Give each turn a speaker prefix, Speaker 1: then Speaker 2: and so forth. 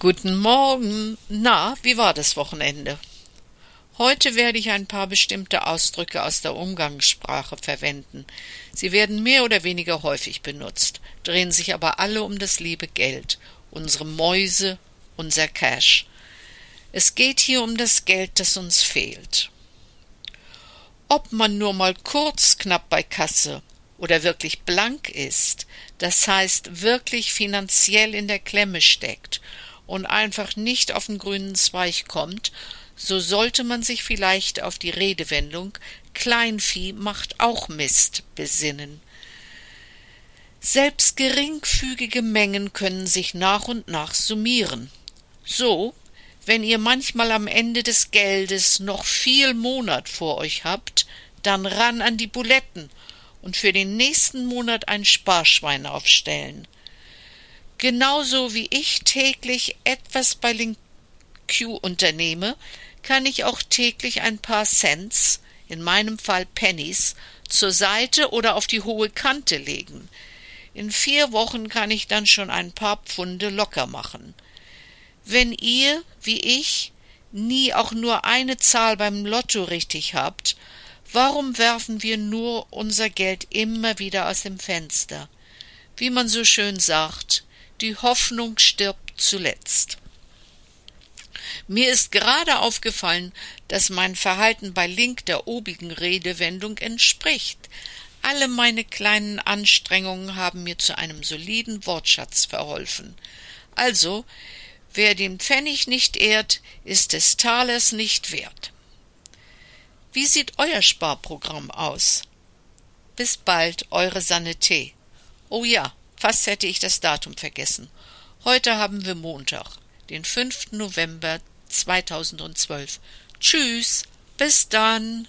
Speaker 1: Guten Morgen. Na, wie war das Wochenende? Heute werde ich ein paar bestimmte Ausdrücke aus der Umgangssprache verwenden. Sie werden mehr oder weniger häufig benutzt, drehen sich aber alle um das liebe Geld, unsere Mäuse, unser Cash. Es geht hier um das Geld, das uns fehlt. Ob man nur mal kurz knapp bei Kasse oder wirklich blank ist, das heißt wirklich finanziell in der Klemme steckt und einfach nicht auf den grünen Zweig kommt, so sollte man sich vielleicht auf die Redewendung Kleinvieh macht auch Mist besinnen. Selbst geringfügige Mengen können sich nach und nach summieren. So, wenn ihr manchmal am Ende des Geldes noch viel Monat vor euch habt, dann ran an die Buletten und für den nächsten Monat ein Sparschwein aufstellen. Genauso wie ich täglich etwas bei LinkQ unternehme, kann ich auch täglich ein paar Cents, in meinem Fall Pennies, zur Seite oder auf die hohe Kante legen. In vier Wochen kann ich dann schon ein paar Pfunde locker machen. Wenn ihr, wie ich, nie auch nur eine Zahl beim Lotto richtig habt, warum werfen wir nur unser Geld immer wieder aus dem Fenster? Wie man so schön sagt, die Hoffnung stirbt zuletzt. Mir ist gerade aufgefallen, dass mein Verhalten bei Link der obigen Redewendung entspricht. Alle meine kleinen Anstrengungen haben mir zu einem soliden Wortschatz verholfen. Also, wer den Pfennig nicht ehrt, ist des Talers nicht wert. Wie sieht euer Sparprogramm aus? Bis bald, eure Sanete. Oh ja, Fast hätte ich das Datum vergessen. Heute haben wir Montag, den 5. November 2012. Tschüss, bis dann.